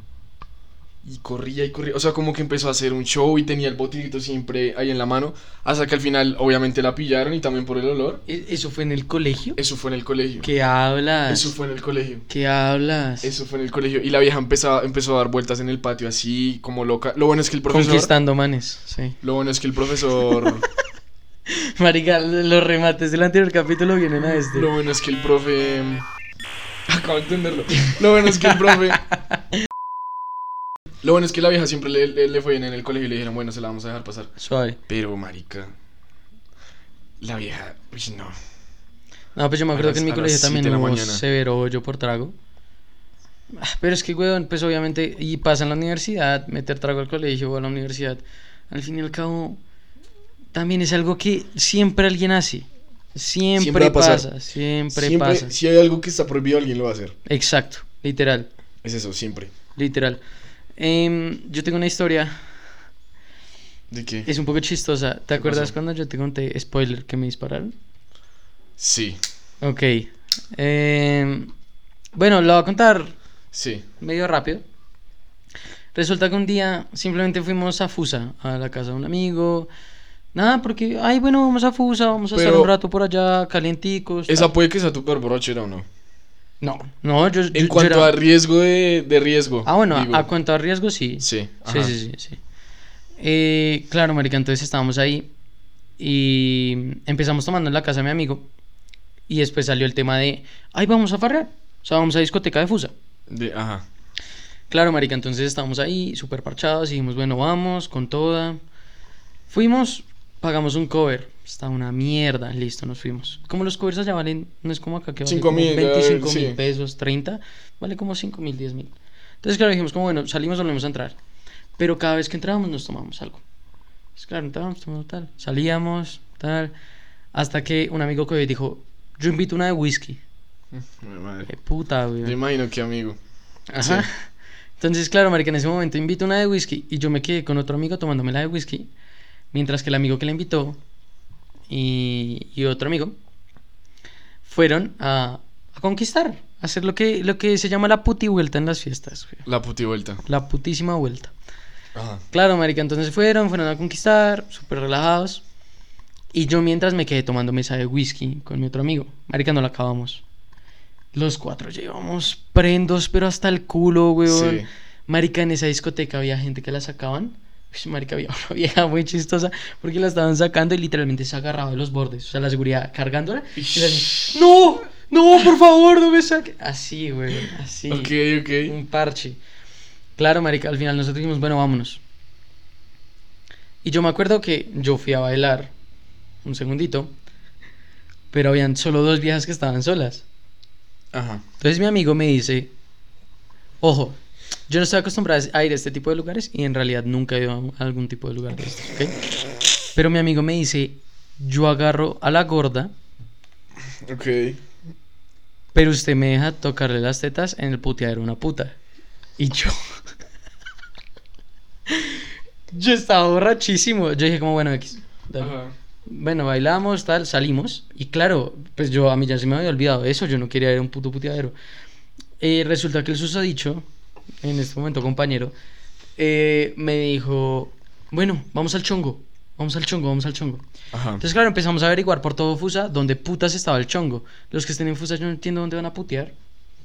Y corría y corría. O sea, como que empezó a hacer un show y tenía el botilito siempre ahí en la mano. Hasta que al final, obviamente, la pillaron y también por el olor. ¿E- ¿Eso fue en el colegio? Eso fue en el colegio. ¿Qué hablas? Eso fue en el colegio. ¿Qué hablas? Eso fue en el colegio. Y la vieja empezó, empezó a dar vueltas en el patio así, como loca. Lo bueno es que el profesor. Conquistando manes, sí. Lo bueno es que el profesor. Marica, los remates del anterior capítulo vienen a este. lo bueno es que el profe. Acabo de entenderlo. Lo bueno es que el profe. Lo bueno es que la vieja siempre le, le, le fue bien en el colegio y le dijeron, bueno, se la vamos a dejar pasar. Suave. Pero, marica. La vieja. Uy, no. No, pues yo me acuerdo que en mi colegio también hubo severo hoyo por trago. Pero es que, weón, pues obviamente, y pasa en la universidad, meter trago al colegio o a la universidad, al fin y al cabo, también es algo que siempre alguien hace. Siempre, Siempre pasa, siempre, Siempre, pasa. si hay algo que está prohibido, alguien lo va a hacer. Exacto, literal, Es eso, siempre. literal. Em, yo tengo una historia, ¿De qué? es un poco chistosa. ¿Te ¿Qué acuerdas pasó? cuando yo te conté, spoiler, que me dispararon? Sí. Ok. Em, bueno, lo voy a contar Sí. medio rápido. Resulta que un día simplemente fuimos a Fusa, a la casa de un amigo. Nada, porque, ay, bueno, vamos a Fusa, vamos a estar Pero- un rato por allá, calienticos. Esa tal. puede que sea tu peor borrachera o no. No, no, yo. En yo cuanto era- a riesgo de, de riesgo. Ah, bueno, a- digo. a cuanto a riesgo, sí. Sí, sí, sí, sí. Eh, claro, marica, entonces estábamos ahí y empezamos tomando en la casa de mi amigo y después salió el tema de, ay, vamos a farrear, o sea, vamos a discoteca de Fusa. De- ajá. Claro, marica, entonces estábamos ahí súper parchados y dijimos, bueno, vamos con toda. Fuimos, pagamos un cover, está una mierda, listo, nos fuimos. Como los covers allá valen, no es como acá que vale como mil, ya, 25 mil sí. pesos, 30, vale como 5 mil, 10 mil. Entonces, claro, dijimos, como bueno, salimos, volvemos a entrar. Pero cada vez que entrábamos nos tomábamos algo. Pues claro, entrábamos, tomamos tal, salíamos, tal, hasta que un amigo que dijo, yo invito una de whisky. Madre. Qué puta, güey. Me imagino que amigo. Ajá. Sí. Entonces, claro, marica, en ese momento invito una de whisky y yo me quedé con otro amigo tomándome la de whisky, mientras que el amigo que la invitó y, y otro amigo fueron a, a conquistar, a hacer lo que, lo que se llama la puti vuelta en las fiestas, güey. La puti vuelta. la putísima vuelta. Ajá. Claro, marica, entonces fueron, fueron a conquistar, súper relajados. Y yo mientras me quedé tomando mesa de whisky con mi otro amigo. Marica, no la acabamos. Los cuatro llevamos prendos, pero hasta el culo, weón. Sí. Marica, en esa discoteca había gente que la sacaban. Uy, marica, había una vieja muy chistosa porque la estaban sacando y literalmente se agarraba de los bordes. O sea, la seguridad cargándola. Y la hacía, ¡No! ¡No, por favor, no me saque! Así, güey, así. Ok, ok. Un parche. Claro, marica, al final nosotros dijimos, bueno, vámonos. Y yo me acuerdo que yo fui a bailar un segundito, pero habían solo dos viejas que estaban solas. Ajá. Entonces mi amigo me dice, ojo, yo no estoy acostumbrado a ir a este tipo de lugares y en realidad nunca he ido a algún tipo de lugar de estos, ¿ok? Pero mi amigo me dice, yo agarro a la gorda, Ok. pero usted me deja tocarle las tetas en el puteadero de una puta. Y yo... yo estaba borrachísimo. Yo dije como, bueno, X. Ajá. Bueno, bailamos, tal, salimos. Y claro, pues yo a mí ya se me había olvidado eso. Yo no quería ir a un puto puteadero. Eh, resulta que el susodicho, en este momento compañero, eh, me dijo, bueno, vamos al chongo. Vamos al chongo, vamos al chongo. Ajá. Entonces, claro, empezamos a averiguar por todo Fusa dónde putas estaba el chongo. Los que estén en Fusa yo no entiendo dónde van a putear.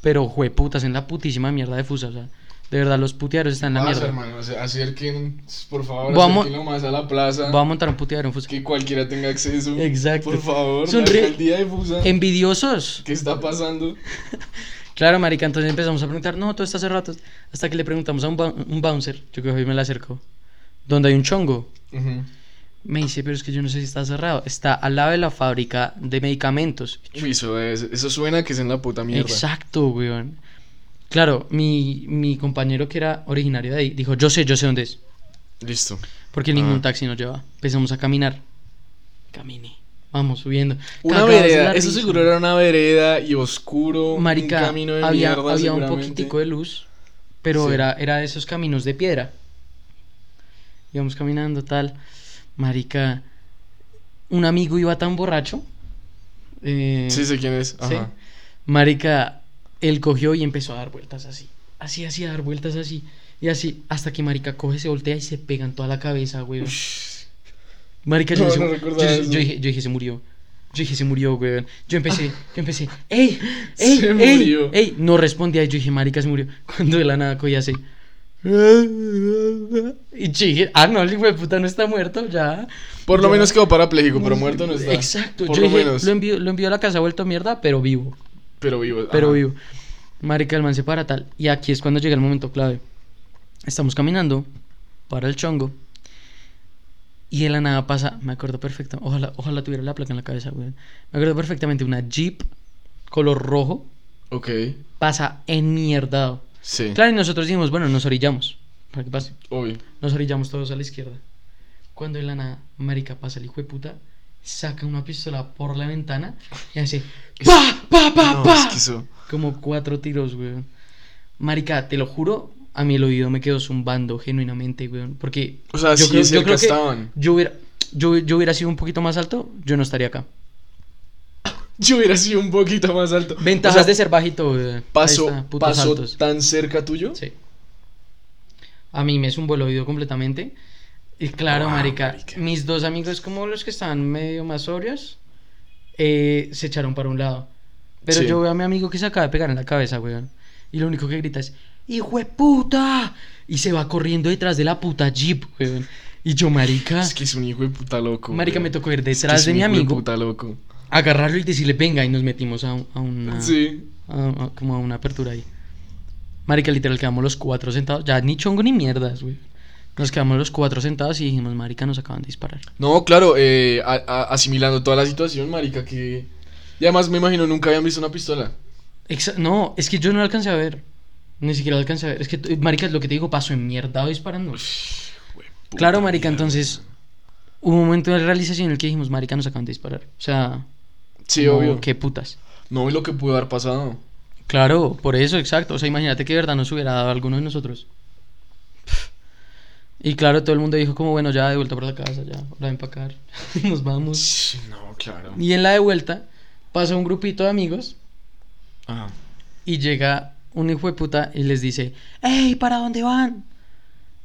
Pero, jue putas, en la putísima mierda de Fusa. O sea, de verdad, los putearos están en la Pasa, mierda. hermano. acerquen, por favor, Vamos- acérquenlo más a la plaza. Voy a montar un puteadero en Fusa. Que cualquiera tenga acceso. Exacto. Por favor, Sonríe. la alcaldía de Fusa. Envidiosos. ¿Qué está pasando? Claro, marica, entonces empezamos a preguntar, no, todo está cerrado. Hasta que le preguntamos a un, bou- un bouncer, yo creo que me la acercó, donde hay un chongo. Me dice, pero es que yo no sé si está cerrado. Está al lado de la fábrica de medicamentos. Uy, eso, es- eso suena que es en la puta mierda. Exacto, weón. Claro, mi, mi compañero que era originario de ahí dijo, yo sé, yo sé dónde es. Listo. Porque ningún Ah. taxi nos lleva. Empezamos a caminar. Caminé. Vamos subiendo. Una vereda, eso seguro era una vereda y oscuro. Marica, un camino de había, mierda, había un poquitico de luz, pero Sí. era, era de esos caminos de piedra. Íbamos caminando, tal. Marica, un amigo iba tan borracho. eh, Sí, sé quién es. Sí. Marica, él cogió y empezó a dar vueltas así. Así, así, a dar vueltas así. Y así, hasta que Marica coge, se voltea y se pega en toda la cabeza, güey. Marica, yo, No, yo- dije, yo dije, se murió. Yo dije, se murió, güey. Yo empecé, yo empecé, ¡ey! ¡ey! Se ey, murió. ¡ey! No respondía. Yo dije, Marica, se murió. Cuando de la nada cogía así. Y yo dije, ah, no, el hijo de puta no está muerto, ya. Por lo Ya. menos quedó parapléjico, pero muerto no está. Exacto. Por yo lo dije, menos. lo envío, lo envío a la casa vuelto a mierda, pero vivo. Pero vivo. Pero ajá. vivo. Marica, el man se para tal. Y aquí es cuando llega el momento clave. Estamos caminando para el chongo. Y de la nada pasa, me acuerdo perfecto. Ojalá, ojalá tuviera la placa en la cabeza, güey. Me acuerdo perfectamente una Jeep color rojo Ok. pasa en mierdado. Sí. Claro, y nosotros dijimos, bueno, nos orillamos. Para que pase. Obvio. Nos orillamos todos a la izquierda. Cuando de la nada, marica, pasa el hijo de puta, saca una pistola por la ventana y hace ¡Pa! ¡Pa! ¡Pa! No, ¡Pa! es que eso- Como cuatro tiros, weón. Marica, te lo juro, a mí el oído me quedó zumbando genuinamente, weón. Porque. O sea, sí cerca que estaban. Yo hubiera, yo, yo hubiera sido un poquito más alto, yo no estaría acá. Yo hubiera sido un poquito más alto. Ventajas O sea, de ser bajito, weón. Está, pasó altos. tan cerca tuyo. Sí. A mí me zumbó el oído completamente. Y claro, Wow, marica, marica. mis dos amigos, como los que estaban medio más sobrios, eh, se echaron para un lado. Pero Sí. yo veo a mi amigo que se acaba de pegar en la cabeza, weón. Y lo único que grita es, ¡Hijo de puta! Y se va corriendo detrás de la puta Jeep, weón. Y yo, marica, Es que es un hijo de puta loco. Marica, me tocó ir Es que detrás es de un mi hijo amigo. puta loco. agarrarlo y decirle, venga, y nos metimos a, un- a una... Sí. a- a- como a una apertura ahí. Marica, literal, quedamos los cuatro sentados. Ya ni chongo ni mierdas, güey. Nos quedamos los cuatro sentados y dijimos, Marica, nos acaban de disparar. No, claro, eh, asimilando toda la situación, marica, que... Y además me imagino nunca habían visto una pistola. Exa- no, es que yo no lo alcancé a ver. Ni siquiera lo alcancé a ver. Es que, Marica, lo que te digo, pasó en mierda disparando. Claro, Marica, mierda. entonces hubo un momento de realización en el que dijimos, Marica, nos acaban de disparar. O sea, Sí, como, obvio. qué putas. No, y lo que pudo haber pasado. Claro, por eso, exacto. O sea, imagínate que de verdad nos hubiera dado alguno de nosotros. Y claro, todo el mundo dijo como, bueno, ya de vuelta para la casa, ya, hora de empacar. Nos vamos. Sí, No, claro. Y en la de vuelta pasa un grupito de amigos Ajá. y llega un hijo de puta y les dice, ¡Ey, ¿para dónde van?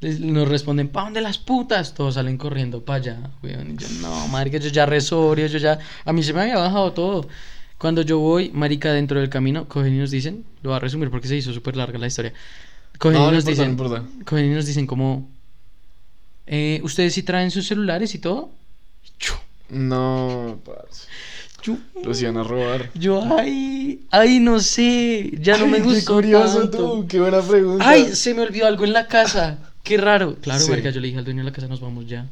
Les- nos responden, ¿para dónde las putas? Todos salen corriendo para allá, weón. Y yo, no, marica, yo ya resorio, yo ya... A mí se me había bajado todo. Cuando yo voy, marica, dentro del camino, cogen y nos dicen, lo voy a resumir porque se hizo súper larga la historia. Cogen No, y no nos importa, dicen, no cogen y nos dicen como, eh, ¿ustedes sí traen sus celulares y todo? Yo, No, parce. Yo, Los iban a robar. yo, ay, ay, no sé, ya no me gustó Qué curioso tanto. tú, qué buena pregunta. Ay, se me olvidó algo en la casa. Qué raro. Claro, Sí. marica, yo le dije al dueño de la casa, nos vamos ya.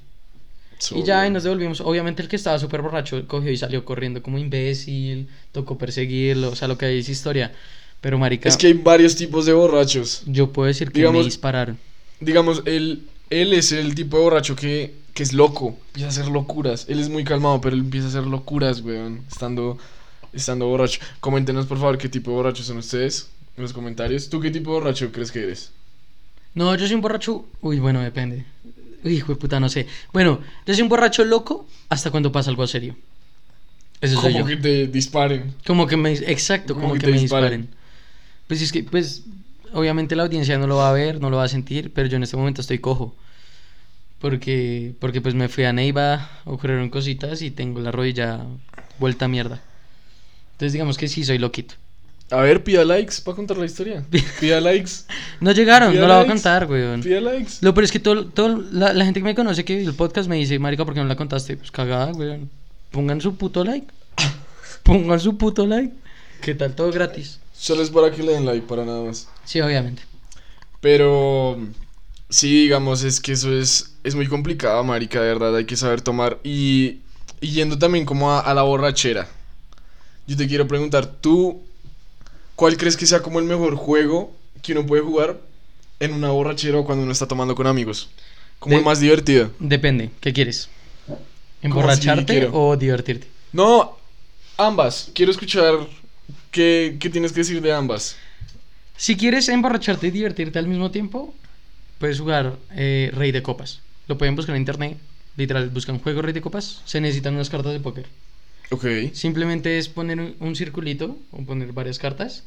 Sobre. Y ya, y nos devolvimos. Obviamente el que estaba súper borracho cogió y salió corriendo como imbécil. Tocó perseguirlo. O sea, lo que hay es historia. Pero, marica, Es que hay varios tipos de borrachos. yo puedo decir que digamos- me dispararon. Digamos, él, él es el tipo de borracho que, que es loco. Empieza a hacer locuras. Él es muy calmado, pero él empieza a hacer locuras, weón. Estando, estando borracho. Coméntenos, por favor, qué tipo de borrachos son ustedes en los comentarios. ¿Tú qué tipo de borracho crees que eres? No, yo soy un borracho. Uy, bueno, depende. Uy, hijo de puta, no sé. Bueno, yo soy un borracho loco hasta cuando pasa algo serio. Eso soy Como yo. que te disparen. Como que me. Exacto, como, Como que me disparen. disparen. Pues es que, pues, obviamente la audiencia no lo va a ver, no lo va a sentir, pero yo en este momento estoy cojo. Porque, porque pues me fui a Neiva, ocurrieron cositas y tengo la rodilla vuelta a mierda. Entonces digamos que sí soy loquito. A ver, pida likes para contar la historia. Pida likes. No llegaron, Pida no la voy a contar, weón. Pida likes. Lo peor es que todo, todo la, la gente que me conoce que el podcast me dice, marica, ¿por qué no la contaste? Pues cagada, weón. Pongan su puto like. Pongan su puto like. ¿Qué tal? Todo gratis. Solo es para que le den like, para nada más. Sí, obviamente. Pero sí, digamos, es que eso es, es muy complicado, marica, de verdad, hay que saber tomar. Y, y yendo también como a, a la borrachera. Yo te quiero preguntar, ¿tú cuál crees que sea como el mejor juego que uno puede jugar en una borrachera o cuando uno está tomando con amigos? Como De- el más divertido. Depende, ¿qué quieres? ¿Cómo así ¿Emborracharte o divertirte? No, ambas. Quiero escuchar qué, qué tienes que decir de ambas. Si quieres emborracharte y divertirte al mismo tiempo, puedes jugar eh, Rey de Copas. Lo pueden buscar en internet. Literal, buscan juego Rey de Copas. Se necesitan unas cartas de póker. Ok. Simplemente es poner un, circulito o poner varias cartas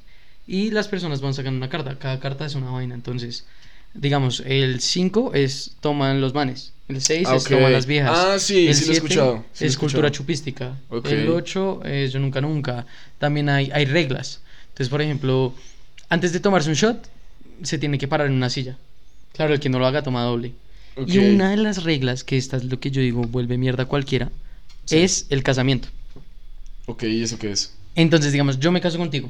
y las personas van sacando una carta. Cada carta es una vaina. Entonces, digamos, el 5 es toman los manes. El 6 Ah, es toman las viejas. Ah, sí, el sí lo he 7 escuchado, sí lo he es cultura escuchado. chupística. Ok. El 8 es yo nunca nunca. También hay, hay reglas. Entonces, por ejemplo, antes de tomarse un shot, se tiene que parar en una silla. Claro, el que no lo haga toma doble. Y una de las reglas, que esta es lo que yo digo, vuelve mierda cualquiera, Sí. es el casamiento. Ok, ¿y eso qué es? Entonces, digamos, yo me caso contigo.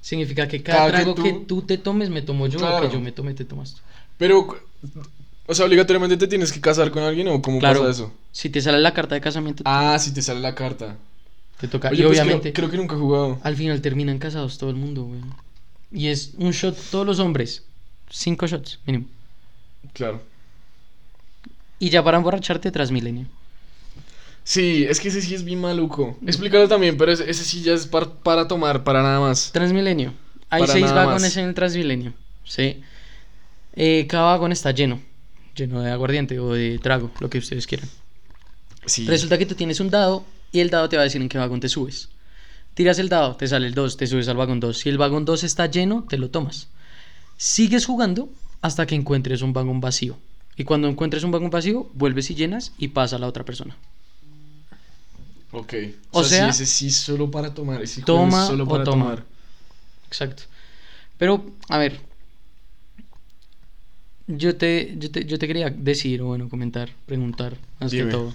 Significa que cada, Cada que trago tú- que tú te tomes, me tomo yo, o Claro. que yo me tome, te tomas tú. Pero, o sea, obligatoriamente te tienes que casar con alguien o cómo Claro, pasa eso? si te sale la carta de casamiento, Ah, si te sale la carta. te toca. Oye, y pues obviamente, creo, creo que nunca he jugado. al final terminan casados todo el mundo, güey. Y es un shot, todos los hombres. Cinco shots, mínimo. Claro. Y ya para emborracharte tras milenio. Sí, es que ese sí es bien maluco. Explícalo también, pero ese, ese sí ya es par- para tomar, para nada más. Transmilenio. Hay Para seis vagones más. en el Transmilenio. Sí. Eh, cada vagón está lleno. Lleno de aguardiente o de trago, lo que ustedes quieran. Sí. Resulta que tú tienes un dado y el dado te va a decir en qué vagón te subes. Tiras el dado, te sale el 2, te subes al vagón 2. Si el vagón 2 está lleno, te lo tomas. Sigues jugando hasta que encuentres un vagón vacío. Y cuando encuentres un vagón vacío, vuelves y llenas y pasa a la otra persona. Ok. O O, sea, sea, sí, ese sí es solo para tomar. Ese toma es solo o para toma. tomar. Exacto. Pero, a ver. Yo te, yo te, yo te quería decir, o bueno, comentar, preguntar, más Dime. que todo.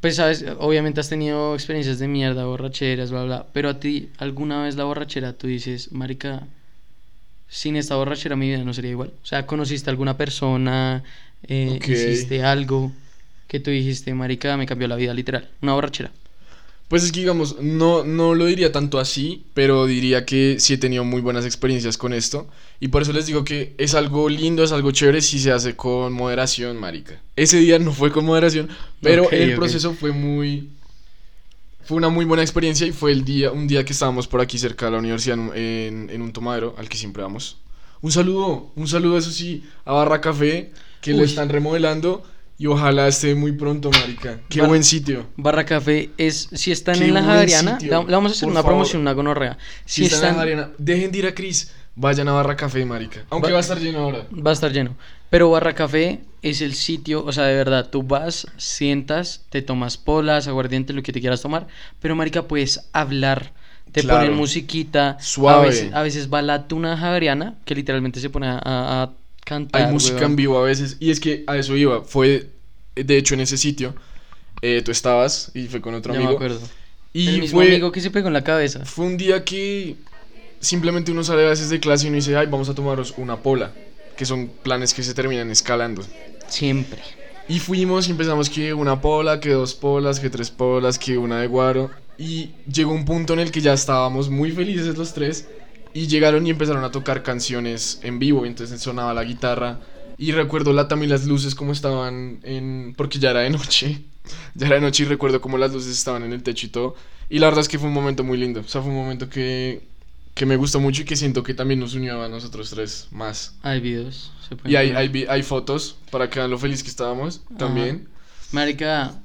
Pues, sabes, obviamente has tenido experiencias de mierda, borracheras, bla, bla. Pero a ti, ¿alguna vez la borrachera tú dices, Marica, sin esta borrachera mi vida no sería igual? O sea, ¿conociste a alguna persona? Eh. ¿Hiciste algo que tú dijiste, Marica, me cambió la vida, literal? Una borrachera. Pues es que digamos, no, no lo diría tanto así, pero diría que sí he tenido muy buenas experiencias con esto. Y por eso les digo que es algo lindo, es algo chévere si se hace con moderación, marica. Ese día no fue con moderación, pero el proceso fue muy... Fue una muy buena experiencia y fue el día, un día que estábamos por aquí cerca de la universidad en, en- en un tomadero al que siempre vamos. Un saludo, un saludo eso sí a Barra Café, que lo Uy. están remodelando y ojalá esté muy pronto, marica. Qué Bar- buen sitio. Barra Café es, si están Qué en la Javeriana, le, vamos a hacer una favor. promoción, una gonorrea. Si Si están en están, la Javeriana, dejen de ir a Cris, vayan a Barra Café, marica. Aunque Va- va a estar lleno ahora. va a estar lleno. Pero Barra Café es el sitio, o sea, de verdad, tú vas, sientas, te tomas polas, aguardiente, lo que te quieras tomar, pero marica, puedes hablar, te Claro. ponen musiquita, Suave. A veces, a veces va la tuna javeriana, que literalmente se pone a, cantar. Hay música weón. en vivo a veces. Y es que a eso iba. Fue, de hecho, en ese sitio. eh, tú estabas y fue con otro Ya me amigo. acuerdo. Y el mismo fue, amigo que se pegó en la cabeza. fue un día que simplemente uno sale a veces de clase y uno dice, ay, vamos a tomarnos una pola. Que son planes que se terminan escalando. Siempre. Y fuimos y empezamos que una pola, que dos polas, que tres polas, que una de guaro. Y llegó un punto en el que ya estábamos muy felices los tres. Y llegaron y empezaron a tocar canciones en vivo. y Entonces sonaba la guitarra. Y recuerdo la, también las luces como estaban en... Porque ya era de noche. Ya era de noche y recuerdo cómo las luces estaban en el techo y todo. Y la verdad es que fue un momento muy lindo. O sea, fue un momento que, que me gustó mucho y que siento que también nos unió a nosotros tres más. Hay videos. se pueden Y hay, hay, fotos para que vean lo feliz que estábamos también. Marica,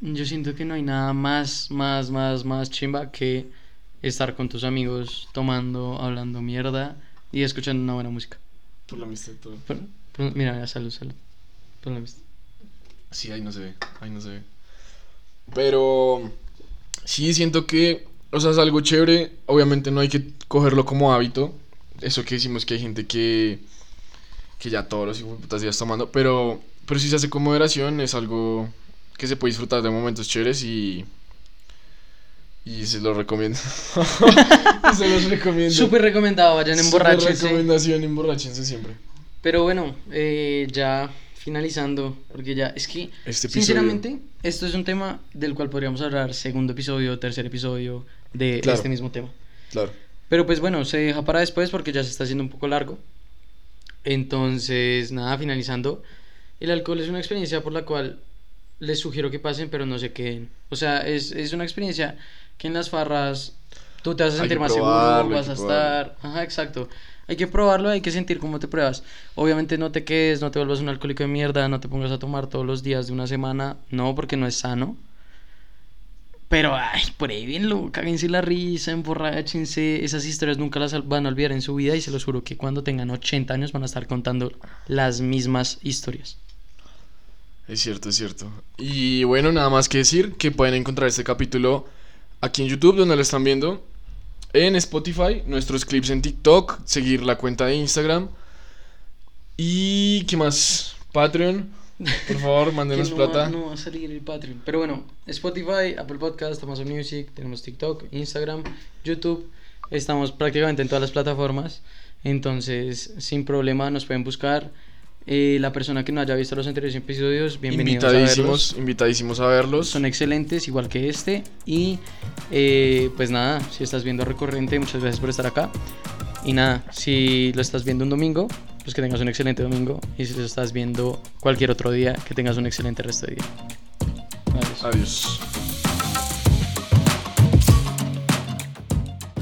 yo siento que no hay nada más, más, más, más chimba que estar con tus amigos tomando, hablando mierda y escuchando una buena música. Por la amistad todo. Por- por- mira, mira, salud, salud. Por la amistad. Sí, ahí no se ve, ahí no se ve. Pero sí siento que, o sea, es algo chévere. Obviamente no hay que cogerlo como hábito. Eso que decimos que hay gente que, que ya todos los putas días tomando. Pero, pero si se hace con moderación, es algo que se puede disfrutar de momentos chéveres y. Y se los recomiendo. se los recomiendo. Súper recomendado, vayan en Súper recomendación, emborrachense siempre. Pero bueno, eh, ya finalizando, porque ya es que, Este sinceramente, esto es un tema del cual podríamos hablar segundo episodio, tercer episodio de Claro. este mismo tema. Claro. Pero pues bueno, se deja para después porque ya se está haciendo un poco largo. Entonces, nada, finalizando. El alcohol es una experiencia por la cual les sugiero que pasen, pero no se queden. O sea, es, es una experiencia que en las farras tú te vas a sentir más probarlo, seguro, vas a probarlo. estar... Ajá, exacto. Hay que probarlo, hay que sentir cómo te pruebas. Obviamente no te quedes, no te vuelvas un alcohólico de mierda, no te pongas a tomar todos los días de una semana, no, porque no es sano. Pero, ay, pruébenlo, cáguense la risa, emborráchense. Esas historias nunca las van a olvidar en su vida y se los juro que cuando tengan 80 años van a estar contando las mismas historias. Es cierto, es cierto. Y bueno, nada más que decir que pueden encontrar este capítulo aquí en YouTube, donde lo están viendo, en Spotify, nuestros clips en TikTok, seguir la cuenta de Instagram. Y qué más, Patreon, por favor, mándenos no plata. Va, no va a salir el Patreon. Pero bueno, Spotify, Apple Podcast, Amazon Music, tenemos TikTok, Instagram, YouTube. Estamos prácticamente en todas las plataformas. Entonces, sin problema, nos pueden buscar. Eh, la persona que no haya visto los anteriores episodios, bienvenidos a verlos. invitadísimos, invitadísimos a verlos. Son excelentes, igual que este. Y eh, pues nada, si estás viendo Recurrente, muchas gracias por estar acá. Y nada, si lo estás viendo un domingo, pues que tengas un excelente domingo. Y si lo estás viendo cualquier otro día, que tengas un excelente resto de día. Adiós. Adiós.